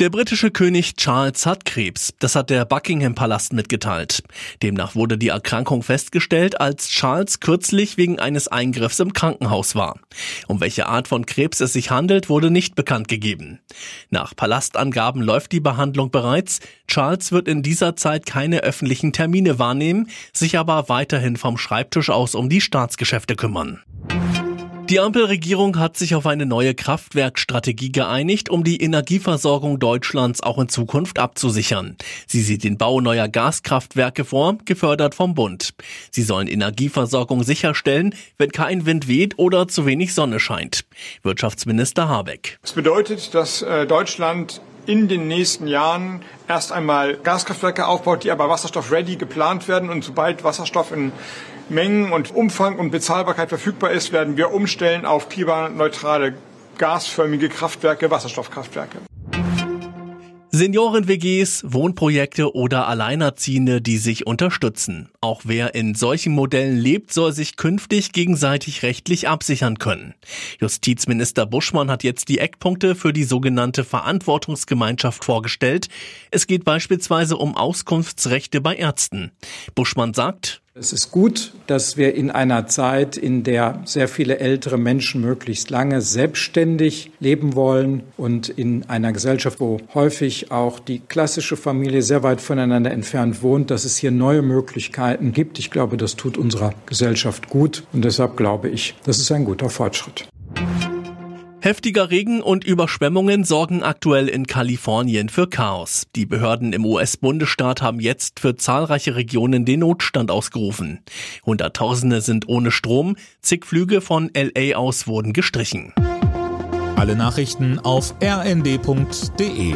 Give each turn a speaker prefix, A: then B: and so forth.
A: Der britische König Charles hat Krebs. Das hat der Buckingham Palast mitgeteilt. Demnach wurde die Erkrankung festgestellt, als Charles kürzlich wegen eines Eingriffs im Krankenhaus war. Um welche Art von Krebs es sich handelt, wurde nicht bekannt gegeben. Nach Palastangaben läuft die Behandlung bereits. Charles wird in dieser Zeit keine öffentlichen Termine wahrnehmen, sich aber weiterhin vom Schreibtisch aus um die Staatsgeschäfte kümmern. Die Ampelregierung hat sich auf eine neue Kraftwerkstrategie geeinigt, um die Energieversorgung Deutschlands auch in Zukunft abzusichern. Sie sieht den Bau neuer Gaskraftwerke vor, gefördert vom Bund. Sie sollen Energieversorgung sicherstellen, wenn kein Wind weht oder zu wenig Sonne scheint. Wirtschaftsminister Habeck.
B: Das bedeutet, dass äh, Deutschland in den nächsten Jahren erst einmal Gaskraftwerke aufbaut, die aber wasserstoff-ready geplant werden. Und sobald Wasserstoff in Mengen und Umfang und Bezahlbarkeit verfügbar ist, werden wir umstellen auf klimaneutrale gasförmige Kraftwerke, Wasserstoffkraftwerke.
A: Senioren-WGs, Wohnprojekte oder Alleinerziehende, die sich unterstützen. Auch wer in solchen Modellen lebt, soll sich künftig gegenseitig rechtlich absichern können. Justizminister Buschmann hat jetzt die Eckpunkte für die sogenannte Verantwortungsgemeinschaft vorgestellt. Es geht beispielsweise um Auskunftsrechte bei Ärzten. Buschmann sagt,
C: es ist gut, dass wir in einer Zeit, in der sehr viele ältere Menschen möglichst lange selbstständig leben wollen und in einer Gesellschaft, wo häufig auch die klassische Familie sehr weit voneinander entfernt wohnt, dass es hier neue Möglichkeiten gibt. Ich glaube, das tut unserer Gesellschaft gut und deshalb glaube ich, das ist ein guter Fortschritt.
A: Heftiger Regen und Überschwemmungen sorgen aktuell in Kalifornien für Chaos. Die Behörden im US-Bundesstaat haben jetzt für zahlreiche Regionen den Notstand ausgerufen. Hunderttausende sind ohne Strom, zig Flüge von LA aus wurden gestrichen.
D: Alle Nachrichten auf rnd.de